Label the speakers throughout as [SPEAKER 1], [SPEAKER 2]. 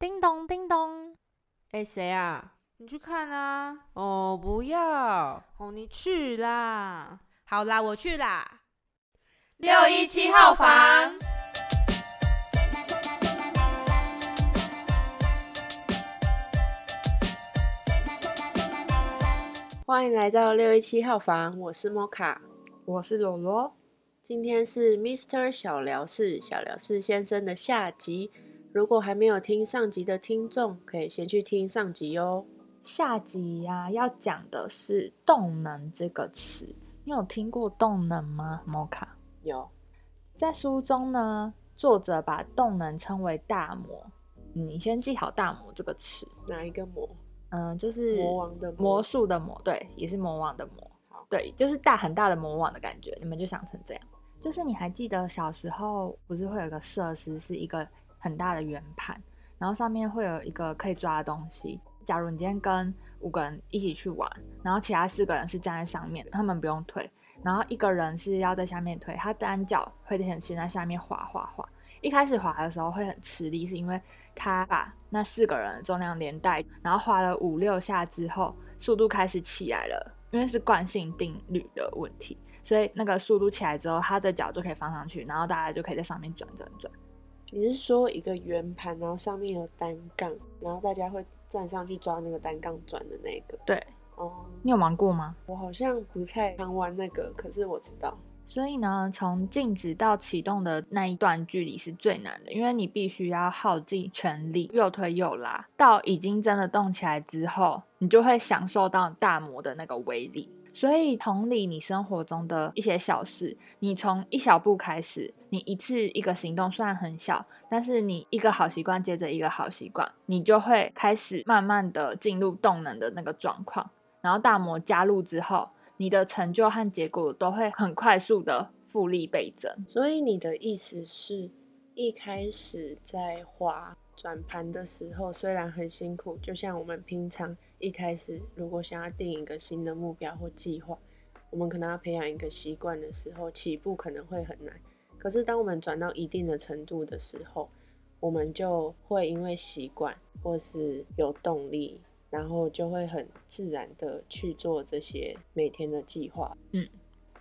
[SPEAKER 1] 叮咚叮咚，
[SPEAKER 2] 哎，谁啊？
[SPEAKER 3] 你去看啊！
[SPEAKER 2] 哦，不要！
[SPEAKER 3] 哦，你去啦！
[SPEAKER 1] 好啦，我去啦。
[SPEAKER 3] 六一七号房，
[SPEAKER 2] 欢迎来到六一七号房，我是摩卡，
[SPEAKER 1] 我是罗罗。
[SPEAKER 2] 今天是 Mr 小聊室小聊室先生的下集。如果还没有听上集的听众，可以先去听上集哦。
[SPEAKER 1] 下集呀，要讲的是“动能”这个词。你有听过“动能”吗？摩卡
[SPEAKER 2] 有。
[SPEAKER 1] 在书中呢，作者把动能称为大魔。你先记好“大魔”这个词。
[SPEAKER 2] 哪一个魔？
[SPEAKER 1] 嗯，就是
[SPEAKER 2] 魔王的
[SPEAKER 1] 魔术的魔，对，也是魔王的魔。对，就是大很大的魔王的感觉。你们就想成这样。就是你还记得小时候不是会有个设施，是一个很大的圆盘，然后上面会有一个可以抓的东西。假如你今天跟五个人一起去玩，然后其他四个人是站在上面，他们不用推，然后一个人是要在下面推，他单脚会先在下面滑滑滑。一开始滑的时候会很吃力，是因为他把那四个人重量连带，然后滑了五六下之后，速度开始起来了，因为是惯性定律的问题。所以那个速度起来之后，他的脚就可以放上去，然后大家就可以在上面转转转。
[SPEAKER 2] 你是说一个圆盘，然后上面有单杠，然后大家会站上去抓那个单杠转的那个？
[SPEAKER 1] 对，哦，你有玩过吗？
[SPEAKER 2] 我好像不太常玩那个，可是我知道。
[SPEAKER 1] 所以呢，从静止到启动的那一段距离是最难的，因为你必须要耗尽全力，又推又拉，到已经真的动起来之后，你就会享受到大魔的那个威力。所以同理，你生活中的一些小事，你从一小步开始，你一次一个行动虽然很小，但是你一个好习惯接着一个好习惯，你就会开始慢慢的进入动能的那个状况，然后大魔加入之后。你的成就和结果都会很快速的复利倍增，
[SPEAKER 2] 所以你的意思是，一开始在滑转盘的时候，虽然很辛苦，就像我们平常一开始如果想要定一个新的目标或计划，我们可能要培养一个习惯的时候，起步可能会很难。可是当我们转到一定的程度的时候，我们就会因为习惯或是有动力。然后就会很自然的去做这些每天的计划。嗯，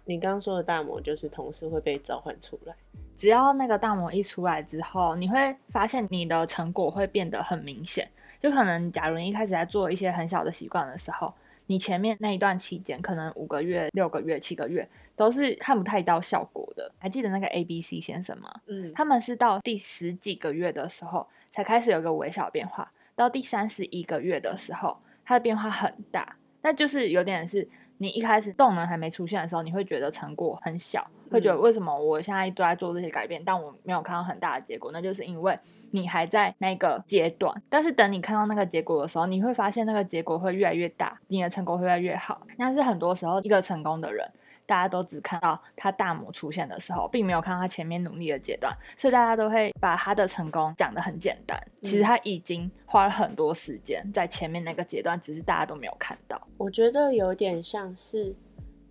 [SPEAKER 2] 你刚刚说的大魔就是同事会被召唤出来。
[SPEAKER 1] 只要那个大魔一出来之后，你会发现你的成果会变得很明显。就可能，假如你一开始在做一些很小的习惯的时候，你前面那一段期间，可能五个月、六个月、七个月都是看不太到效果的。还记得那个 A、B、C 先生吗？嗯，他们是到第十几个月的时候才开始有个微小变化。到第三十一个月的时候，它的变化很大，那就是有点是你一开始动能还没出现的时候，你会觉得成果很小，会觉得为什么我现在都在做这些改变，但我没有看到很大的结果，那就是因为你还在那个阶段。但是等你看到那个结果的时候，你会发现那个结果会越来越大，你的成果会越来越好。但是很多时候，一个成功的人。大家都只看到他大魔出现的时候，并没有看到他前面努力的阶段，所以大家都会把他的成功讲得很简单。其实他已经花了很多时间在前面那个阶段，只是大家都没有看到。
[SPEAKER 2] 我觉得有点像是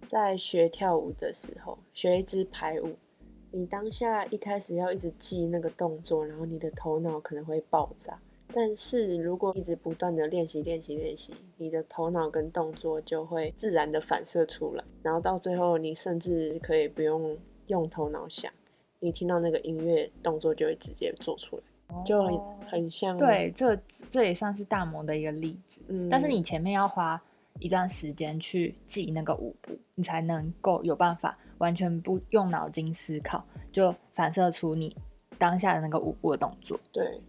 [SPEAKER 2] 在学跳舞的时候，学一支排舞，你当下一开始要一直记那个动作，然后你的头脑可能会爆炸。但是如果一直不断的练习、练习、练习，你的头脑跟动作就会自然的反射出来，然后到最后，你甚至可以不用用头脑想，你听到那个音乐，动作就会直接做出来，就很很像。
[SPEAKER 1] 对，这这也算是大魔的一个例子。嗯，但是你前面要花一段时间去记那个舞步，你才能够有办法完全不用脑筋思考，就反射出你当下的那个舞步的动作。
[SPEAKER 2] 对。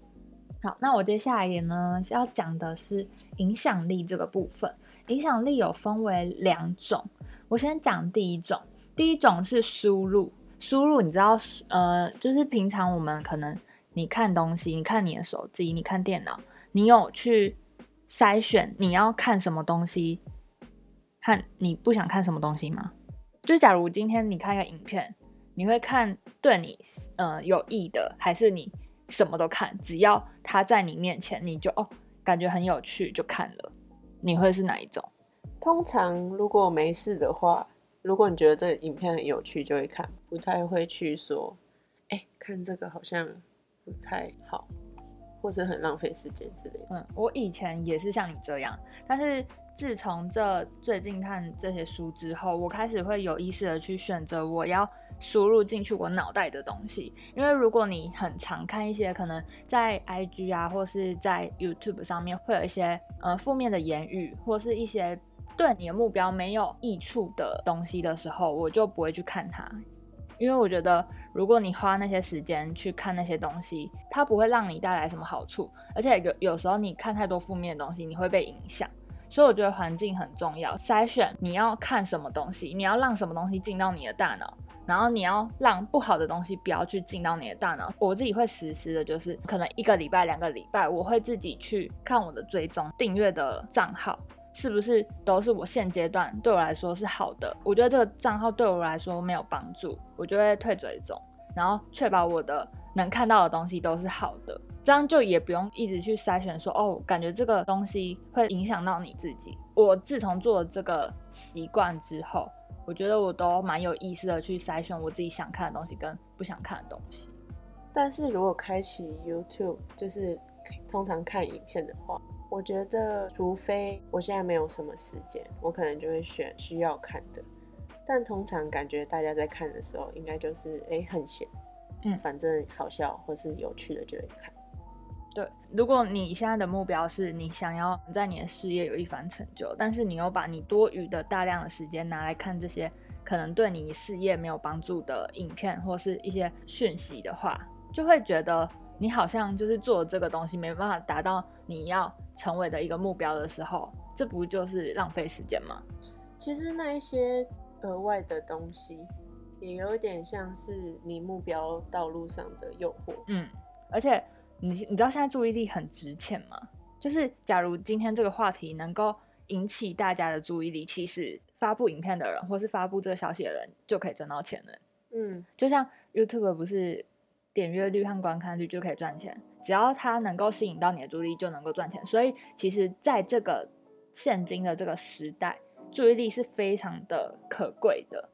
[SPEAKER 1] 好，那我接下来也呢要讲的是影响力这个部分。影响力有分为两种，我先讲第一种。第一种是输入，输入你知道，呃，就是平常我们可能你看东西，你看你的手机，你看电脑，你有去筛选你要看什么东西，和你不想看什么东西吗？就假如今天你看一个影片，你会看对你呃有益的，还是你？什么都看，只要他在你面前，你就哦，感觉很有趣就看了。你会是哪一种？
[SPEAKER 2] 通常如果没事的话，如果你觉得这影片很有趣，就会看，不太会去说，哎，看这个好像不太好。或是很浪费时间之类的。
[SPEAKER 1] 嗯，我以前也是像你这样，但是自从这最近看这些书之后，我开始会有意识的去选择我要输入进去我脑袋的东西。因为如果你很常看一些可能在 IG 啊，或是在 YouTube 上面会有一些呃负面的言语，或是一些对你的目标没有益处的东西的时候，我就不会去看它，因为我觉得。如果你花那些时间去看那些东西，它不会让你带来什么好处，而且有有时候你看太多负面的东西，你会被影响。所以我觉得环境很重要，筛选你要看什么东西，你要让什么东西进到你的大脑，然后你要让不好的东西不要去进到你的大脑。我自己会实施的就是，可能一个礼拜、两个礼拜，我会自己去看我的追踪订阅的账号。是不是都是我现阶段对我来说是好的？我觉得这个账号对我来说没有帮助，我就会退追踪，然后确保我的能看到的东西都是好的，这样就也不用一直去筛选说哦，感觉这个东西会影响到你自己。我自从做了这个习惯之后，我觉得我都蛮有意识的去筛选我自己想看的东西跟不想看的东西。
[SPEAKER 2] 但是如果开启 YouTube，就是通常看影片的话。我觉得，除非我现在没有什么时间，我可能就会选需要看的。但通常感觉大家在看的时候，应该就是哎很闲，嗯，反正好笑或是有趣的就会看。
[SPEAKER 1] 对，如果你现在的目标是你想要在你的事业有一番成就，但是你又把你多余的大量的时间拿来看这些可能对你事业没有帮助的影片或是一些讯息的话，就会觉得。你好像就是做这个东西没办法达到你要成为的一个目标的时候，这不就是浪费时间吗？
[SPEAKER 2] 其实那一些额外的东西，也有点像是你目标道路上的诱惑。
[SPEAKER 1] 嗯，而且你你知道现在注意力很值钱吗？就是假如今天这个话题能够引起大家的注意力，其实发布影片的人或是发布这个消息的人就可以挣到钱了。嗯，就像 YouTube 不是。点阅率和观看率就可以赚钱，只要它能够吸引到你的注意力，就能够赚钱。所以，其实在这个现今的这个时代，注意力是非常的可贵的，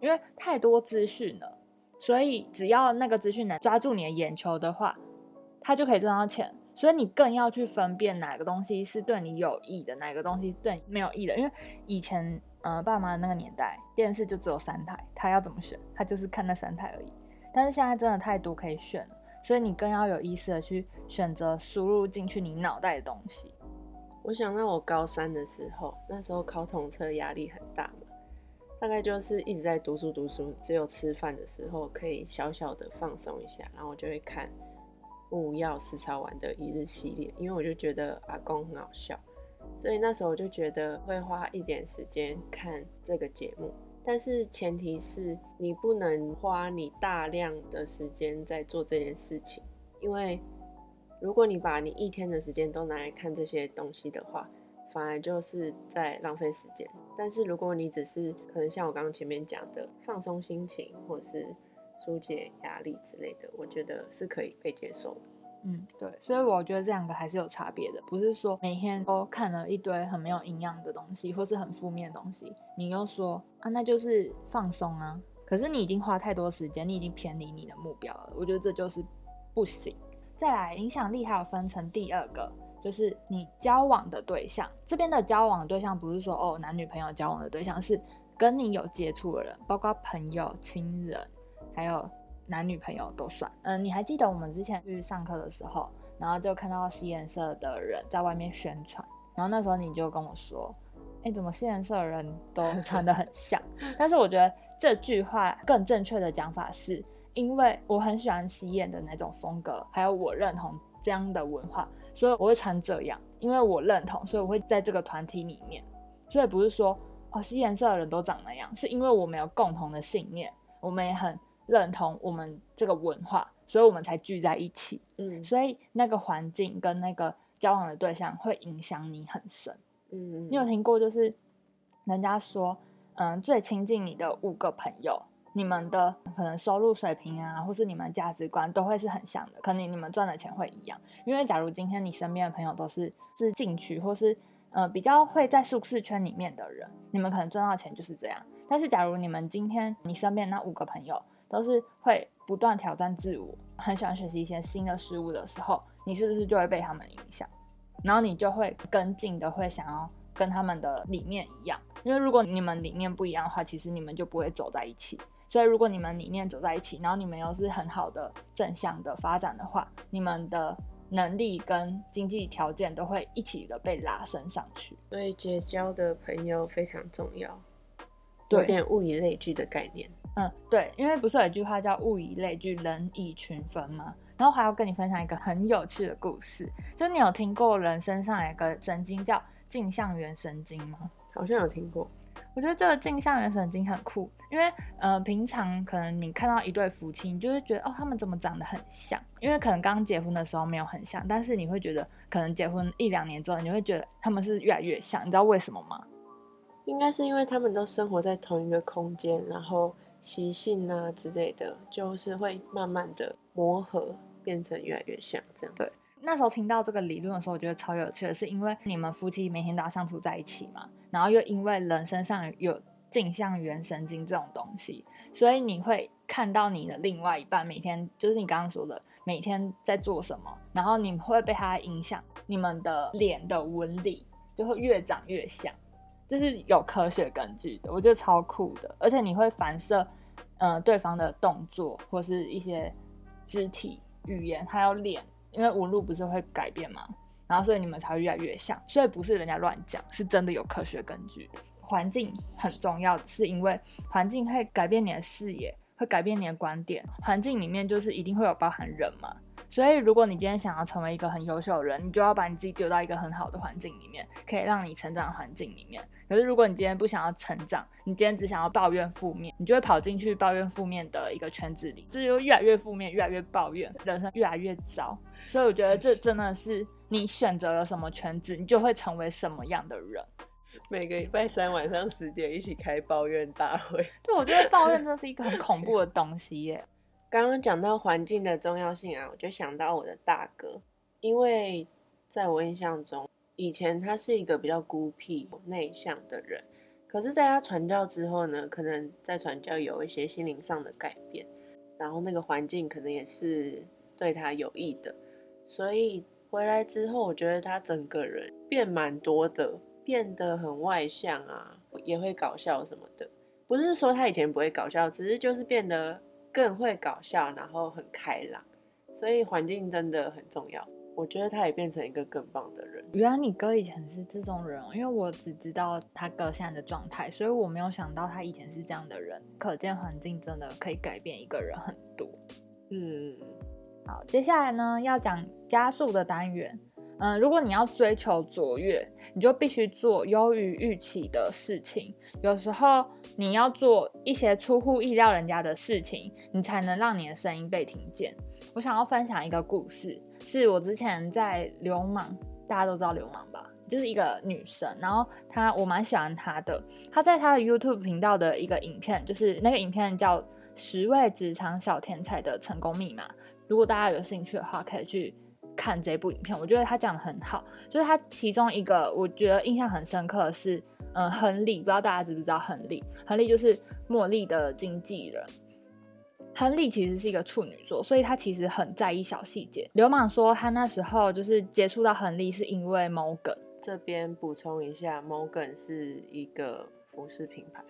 [SPEAKER 1] 因为太多资讯了。所以，只要那个资讯能抓住你的眼球的话，它就可以赚到钱。所以，你更要去分辨哪个东西是对你有益的，哪个东西对你没有益的。因为以前，呃，爸妈那个年代，电视就只有三台，他要怎么选，他就是看那三台而已。但是现在真的太多可以选了，所以你更要有意识的去选择输入进去你脑袋的东西。
[SPEAKER 2] 我想到我高三的时候，那时候考统测压力很大嘛，大概就是一直在读书读书，只有吃饭的时候可以小小的放松一下，然后我就会看木曜四超玩的一日系列，因为我就觉得阿公很好笑，所以那时候我就觉得会花一点时间看这个节目。但是前提是你不能花你大量的时间在做这件事情，因为如果你把你一天的时间都拿来看这些东西的话，反而就是在浪费时间。但是如果你只是可能像我刚刚前面讲的放松心情或是疏解压力之类的，我觉得是可以被接受的。
[SPEAKER 1] 嗯，对，所以我觉得这两个还是有差别的，不是说每天都看了一堆很没有营养的东西，或是很负面的东西，你又说啊，那就是放松啊。可是你已经花太多时间，你已经偏离你的目标了，我觉得这就是不行。再来，影响力还有分成第二个，就是你交往的对象。这边的交往对象不是说哦男女朋友交往的对象，是跟你有接触的人，包括朋友、亲人，还有。男女朋友都算，嗯，你还记得我们之前去上课的时候，然后就看到西颜色的人在外面宣传，然后那时候你就跟我说，哎，怎么西颜色的人都穿的很像？但是我觉得这句话更正确的讲法是，因为我很喜欢西颜的那种风格，还有我认同这样的文化，所以我会穿这样，因为我认同，所以我会在这个团体里面，所以不是说哦西颜色的人都长那样，是因为我们有共同的信念，我们也很。认同我们这个文化，所以我们才聚在一起。嗯，所以那个环境跟那个交往的对象会影响你很深。嗯，你有听过就是人家说，嗯，最亲近你的五个朋友，你们的可能收入水平啊，或是你们价值观都会是很像的，可能你们赚的钱会一样。因为假如今天你身边的朋友都是是进去或是呃比较会在舒适圈里面的人，你们可能赚到钱就是这样。但是假如你们今天你身边那五个朋友，都是会不断挑战自我，很喜欢学习一些新的事物的时候，你是不是就会被他们影响？然后你就会跟进的会想要跟他们的理念一样，因为如果你们理念不一样的话，其实你们就不会走在一起。所以如果你们理念走在一起，然后你们又是很好的正向的发展的话，你们的能力跟经济条件都会一起的被拉升上去。
[SPEAKER 2] 所以结交的朋友非常重要，
[SPEAKER 1] 对
[SPEAKER 2] 有点物以类聚的概念。
[SPEAKER 1] 嗯，对，因为不是有一句话叫“物以类聚，人以群分”吗？然后还要跟你分享一个很有趣的故事，就你有听过人身上有一个神经叫镜像元神经吗？
[SPEAKER 2] 好像有听过，
[SPEAKER 1] 我觉得这个镜像原神经很酷，因为呃，平常可能你看到一对夫妻，你就会觉得哦，他们怎么长得很像？因为可能刚结婚的时候没有很像，但是你会觉得可能结婚一两年之后，你会觉得他们是越来越像。你知道为什么吗？
[SPEAKER 2] 应该是因为他们都生活在同一个空间，然后习性啊之类的，就是会慢慢的磨合，变成越来越像这样子。
[SPEAKER 1] 对那时候听到这个理论的时候，我觉得超有趣的，是因为你们夫妻每天都要相处在一起嘛，然后又因为人身上有镜像原神经这种东西，所以你会看到你的另外一半每天就是你刚刚说的每天在做什么，然后你会被他影响，你们的脸的纹理就会越长越像，这是有科学根据的，我觉得超酷的，而且你会反射呃对方的动作或是一些肢体语言，还有脸。因为纹路不是会改变吗？然后所以你们才会越来越像，所以不是人家乱讲，是真的有科学根据。环境很重要，是因为环境会改变你的视野，会改变你的观点。环境里面就是一定会有包含人嘛，所以如果你今天想要成为一个很优秀的人，你就要把你自己丢到一个很好的环境里面，可以让你成长的环境里面。可是如果你今天不想要成长，你今天只想要抱怨负面，你就会跑进去抱怨负面的一个圈子里，这就越来越负面，越来越抱怨，人生越来越糟。所以我觉得这真的是你选择了什么圈子，你就会成为什么样的人。
[SPEAKER 2] 每个礼拜三晚上十点一起开抱怨大会。
[SPEAKER 1] 对，我觉得抱怨真的是一个很恐怖的东西耶。
[SPEAKER 2] 刚刚讲到环境的重要性啊，我就想到我的大哥，因为在我印象中，以前他是一个比较孤僻、内向的人，可是在他传教之后呢，可能在传教有一些心灵上的改变，然后那个环境可能也是对他有益的，所以回来之后，我觉得他整个人变蛮多的，变得很外向啊，也会搞笑什么的。不是说他以前不会搞笑，只是就是变得更会搞笑，然后很开朗。所以环境真的很重要。我觉得他也变成一个更棒的人。
[SPEAKER 1] 原来你哥以前是这种人哦，因为我只知道他哥现在的状态，所以我没有想到他以前是这样的人。可见环境真的可以改变一个人很多。
[SPEAKER 2] 嗯，
[SPEAKER 1] 好，接下来呢要讲加速的单元。嗯，如果你要追求卓越，你就必须做优于预期的事情。有时候你要做一些出乎意料人家的事情，你才能让你的声音被听见。我想要分享一个故事，是我之前在流氓，大家都知道流氓吧？就是一个女生，然后她我蛮喜欢她的。她在她的 YouTube 频道的一个影片，就是那个影片叫《十位职场小天才的成功密码》。如果大家有兴趣的话，可以去。看这部影片，我觉得他讲的很好，就是他其中一个我觉得印象很深刻的是，嗯，亨利，不知道大家知不知道亨利？亨利就是茉莉的经纪人。亨利其实是一个处女座，所以他其实很在意小细节。流氓说他那时候就是接触到亨利是因为 Morgan。
[SPEAKER 2] 这边补充一下，Morgan 是一个服饰品牌。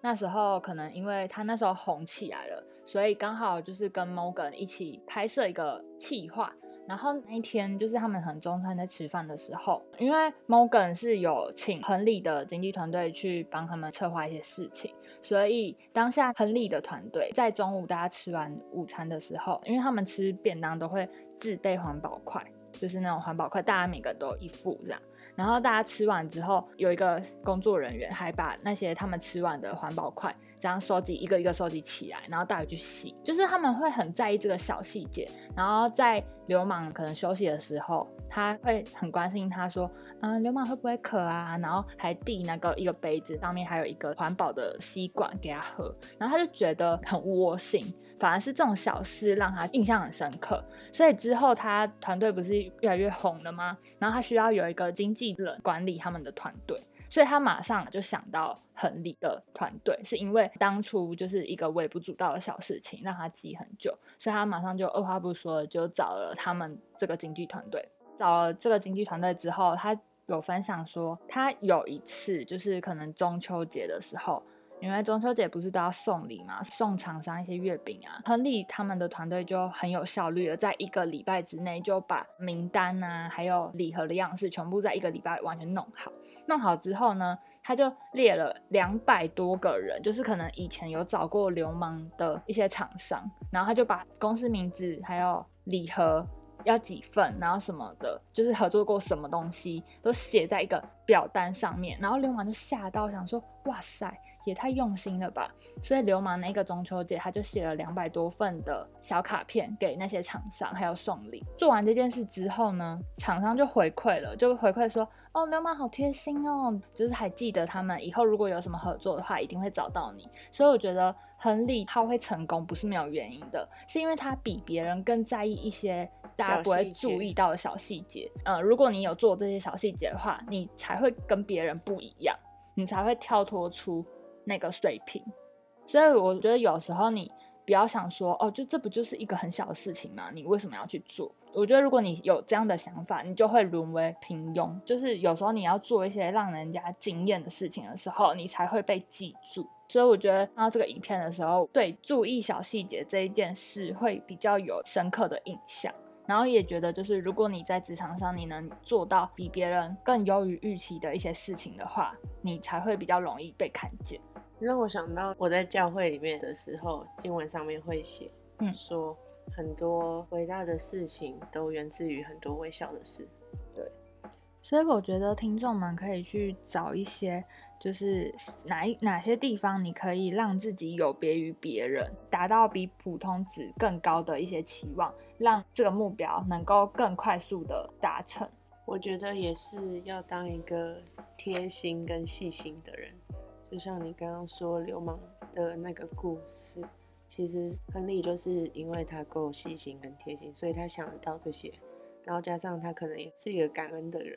[SPEAKER 1] 那时候可能因为他那时候红起来了，所以刚好就是跟 Morgan 一起拍摄一个企划。然后那一天就是他们很中餐在吃饭的时候，因为 Morgan 是有请亨利的经纪团队去帮他们策划一些事情，所以当下亨利的团队在中午大家吃完午餐的时候，因为他们吃便当都会自备环保筷，就是那种环保筷，大家每个都一副这样。然后大家吃完之后，有一个工作人员还把那些他们吃完的环保筷这样收集，一个一个收集起来，然后带回去洗。就是他们会很在意这个小细节。然后在流氓可能休息的时候，他会很关心他说：“嗯，流氓会不会渴啊？”然后还递那个一个杯子，上面还有一个环保的吸管给他喝。然后他就觉得很窝心，反而是这种小事让他印象很深刻。所以之后他团队不是越来越红了吗？然后他需要有一个经纪人管理他们的团队，所以他马上就想到恒利的团队，是因为当初就是一个微不足道的小事情让他记很久，所以他马上就二话不说就找了他们这个经纪团队。找了这个经纪团队之后，他有分享说，他有一次就是可能中秋节的时候。因为中秋节不是都要送礼嘛，送厂商一些月饼啊。亨利他们的团队就很有效率的，在一个礼拜之内就把名单啊，还有礼盒的样式全部在一个礼拜完全弄好。弄好之后呢，他就列了两百多个人，就是可能以前有找过流氓的一些厂商，然后他就把公司名字还有礼盒。要几份，然后什么的，就是合作过什么东西，都写在一个表单上面。然后流氓就吓到，想说：“哇塞，也太用心了吧！”所以流氓那个中秋节，他就写了两百多份的小卡片给那些厂商，还有送礼。做完这件事之后呢，厂商就回馈了，就回馈说：“哦，流氓好贴心哦，就是还记得他们以后如果有什么合作的话，一定会找到你。”所以我觉得。亨利他会成功不是没有原因的，是因为他比别人更在意一些大家不会注意到的小细节。嗯，如果你有做这些小细节的话，你才会跟别人不一样，你才会跳脱出那个水平。所以我觉得有时候你。不要想说哦，就这不就是一个很小的事情吗？你为什么要去做？我觉得如果你有这样的想法，你就会沦为平庸。就是有时候你要做一些让人家惊艳的事情的时候，你才会被记住。所以我觉得看到这个影片的时候，对注意小细节这一件事会比较有深刻的印象。然后也觉得，就是如果你在职场上你能做到比别人更优于预期的一些事情的话，你才会比较容易被看见。
[SPEAKER 2] 让我想到我在教会里面的时候，经文上面会写，嗯，说很多伟大的事情都源自于很多微小的事。
[SPEAKER 1] 对，所以我觉得听众们可以去找一些，就是哪一哪些地方你可以让自己有别于别人，达到比普通值更高的一些期望，让这个目标能够更快速的达成。
[SPEAKER 2] 我觉得也是要当一个贴心跟细心的人。就像你刚刚说流氓的那个故事，其实亨利就是因为他够细心跟贴心，所以他想得到这些，然后加上他可能也是一个感恩的人。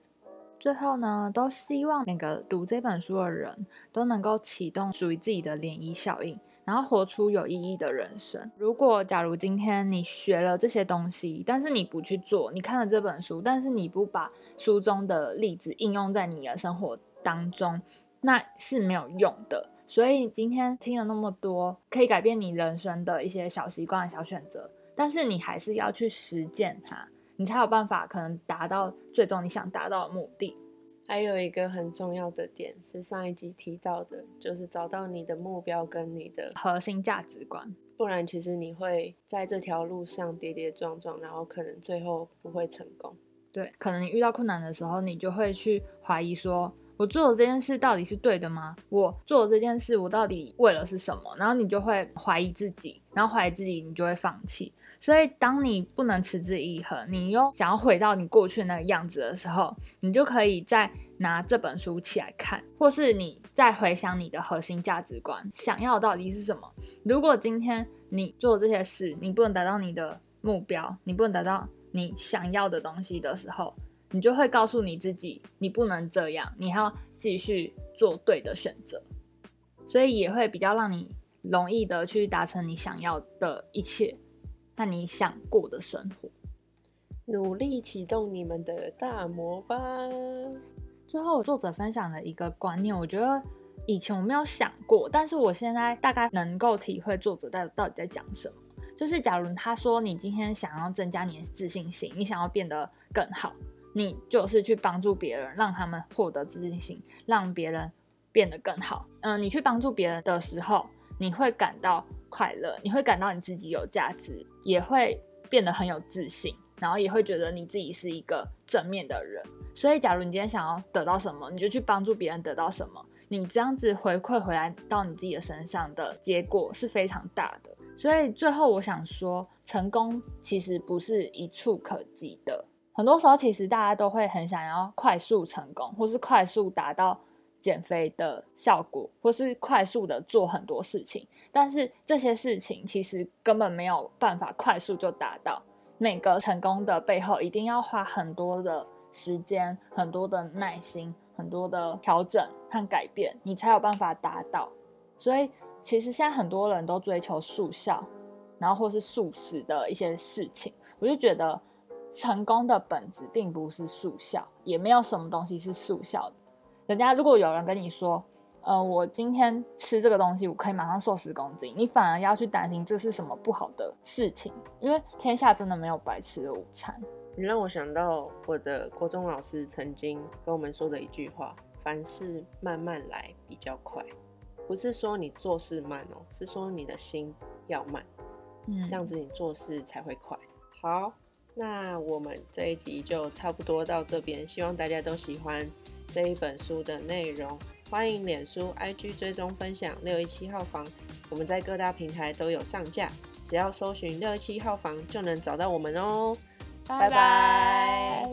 [SPEAKER 1] 最后呢，都希望每个读这本书的人都能够启动属于自己的涟漪效应，然后活出有意义的人生。如果假如今天你学了这些东西，但是你不去做，你看了这本书，但是你不把书中的例子应用在你的生活当中。那是没有用的，所以今天听了那么多可以改变你人生的一些小习惯、小选择，但是你还是要去实践它，你才有办法可能达到最终你想达到的目的。
[SPEAKER 2] 还有一个很重要的点是上一集提到的，就是找到你的目标跟你的
[SPEAKER 1] 核心价值观，
[SPEAKER 2] 不然其实你会在这条路上跌跌撞撞，然后可能最后不会成功。
[SPEAKER 1] 对，可能你遇到困难的时候，你就会去怀疑说。我做的这件事到底是对的吗？我做的这件事，我到底为了是什么？然后你就会怀疑自己，然后怀疑自己，你就会放弃。所以，当你不能持之以恒，你又想要回到你过去那个样子的时候，你就可以再拿这本书起来看，或是你再回想你的核心价值观，想要到底是什么。如果今天你做这些事，你不能达到你的目标，你不能达到你想要的东西的时候，你就会告诉你自己，你不能这样，你还要继续做对的选择，所以也会比较让你容易的去达成你想要的一切，那你想过的生活。
[SPEAKER 2] 努力启动你们的大魔吧。
[SPEAKER 1] 最后，作者分享的一个观念，我觉得以前我没有想过，但是我现在大概能够体会作者在到底在讲什么。就是假如他说你今天想要增加你的自信心，你想要变得更好。你就是去帮助别人，让他们获得自信心，让别人变得更好。嗯，你去帮助别人的时候，你会感到快乐，你会感到你自己有价值，也会变得很有自信，然后也会觉得你自己是一个正面的人。所以，假如你今天想要得到什么，你就去帮助别人得到什么，你这样子回馈回来到你自己的身上的结果是非常大的。所以，最后我想说，成功其实不是一触可及的。很多时候，其实大家都会很想要快速成功，或是快速达到减肥的效果，或是快速的做很多事情。但是这些事情其实根本没有办法快速就达到。每个成功的背后，一定要花很多的时间、很多的耐心、很多的调整和改变，你才有办法达到。所以，其实现在很多人都追求速效，然后或是速食的一些事情，我就觉得成功的本质并不是速效，也没有什么东西是速效的。人家如果有人跟你说，呃，我今天吃这个东西，我可以马上瘦十公斤，你反而要去担心这是什么不好的事情，因为天下真的没有白吃的午餐。
[SPEAKER 2] 你让我想到我的国中老师曾经跟我们说的一句话：凡事慢慢来比较快，不是说你做事慢哦，是说你的心要慢，
[SPEAKER 1] 嗯，
[SPEAKER 2] 这样子你做事才会快。好，那我们这一集就差不多到这边，希望大家都喜欢这一本书的内容。欢迎脸书、IG 追踪分享六一七号房，我们在各大平台都有上架，只要搜寻六一七号房就能找到我们哦。拜拜。